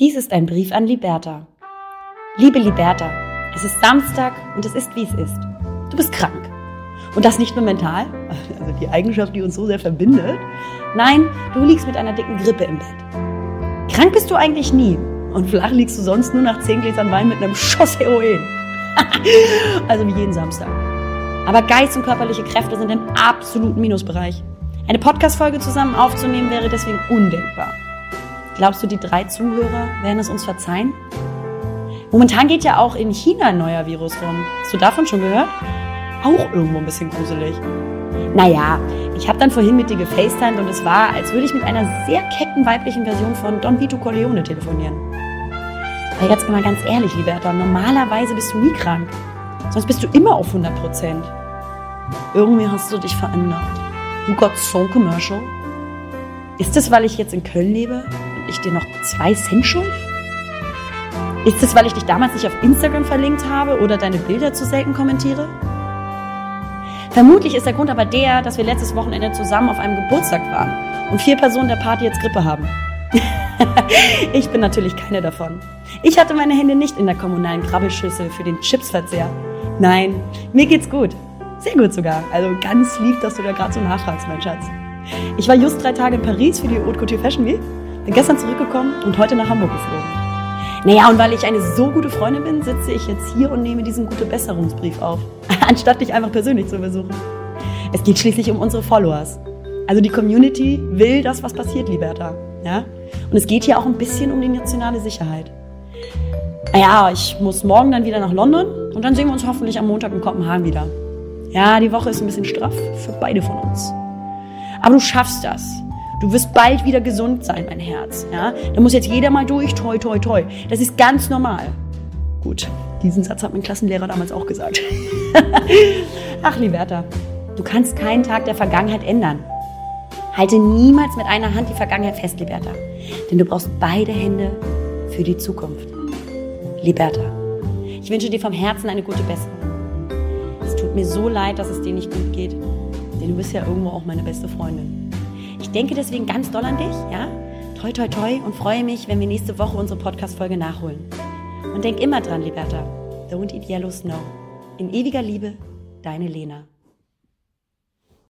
Dies ist ein Brief an Liberta. Liebe Liberta, es ist Samstag und es ist wie es ist. Du bist krank. Und das nicht nur mental, also die Eigenschaft, die uns so sehr verbindet. Nein, du liegst mit einer dicken Grippe im Bett. Krank bist du eigentlich nie. Und flach liegst du sonst nur nach zehn Gläsern Wein mit einem Schuss Heroin. also wie jeden Samstag. Aber Geist und körperliche Kräfte sind im absoluten Minusbereich. Eine Podcast-Folge zusammen aufzunehmen wäre deswegen undenkbar. Glaubst du, die drei Zuhörer werden es uns verzeihen? Momentan geht ja auch in China ein neuer Virus rum. Hast du davon schon gehört? Auch irgendwo ein bisschen gruselig. Naja, ich habe dann vorhin mit dir gefacetimed und es war, als würde ich mit einer sehr kecken weiblichen Version von Don Vito Corleone telefonieren. Aber jetzt mal ganz ehrlich, Liberta, normalerweise bist du nie krank. Sonst bist du immer auf 100 Prozent. Irgendwie hast du dich verändert. You got so commercial. Ist es, weil ich jetzt in Köln lebe ich dir noch zwei Cent schuld? Ist es, weil ich dich damals nicht auf Instagram verlinkt habe oder deine Bilder zu selten kommentiere? Vermutlich ist der Grund aber der, dass wir letztes Wochenende zusammen auf einem Geburtstag waren und vier Personen der Party jetzt Grippe haben. ich bin natürlich keine davon. Ich hatte meine Hände nicht in der kommunalen Krabbelschüssel für den Chipsverzehr. Nein, mir geht's gut. Sehr gut sogar. Also ganz lieb, dass du da gerade so nachfragst, mein Schatz. Ich war just drei Tage in Paris für die Haute Couture Fashion Week bin gestern zurückgekommen und heute nach Hamburg geflogen. Naja, und weil ich eine so gute Freundin bin, sitze ich jetzt hier und nehme diesen gute Besserungsbrief auf, anstatt dich einfach persönlich zu besuchen. Es geht schließlich um unsere Followers. Also die Community will das, was passiert, Liberta. Ja? Und es geht hier auch ein bisschen um die nationale Sicherheit. Naja, ich muss morgen dann wieder nach London und dann sehen wir uns hoffentlich am Montag in Kopenhagen wieder. Ja, die Woche ist ein bisschen straff für beide von uns. Aber du schaffst das. Du wirst bald wieder gesund sein, mein Herz. Ja? Da muss jetzt jeder mal durch, toi, toi, toi. Das ist ganz normal. Gut, diesen Satz hat mein Klassenlehrer damals auch gesagt. Ach, Liberta, du kannst keinen Tag der Vergangenheit ändern. Halte niemals mit einer Hand die Vergangenheit fest, Liberta. Denn du brauchst beide Hände für die Zukunft. Liberta, ich wünsche dir vom Herzen eine gute Besserung. Es tut mir so leid, dass es dir nicht gut geht. Denn du bist ja irgendwo auch meine beste Freundin. Ich denke deswegen ganz doll an dich, ja? Toi, toi, toi und freue mich, wenn wir nächste Woche unsere Podcast-Folge nachholen. Und denk immer dran, Liberta. Don't eat yellow snow. In ewiger Liebe, deine Lena.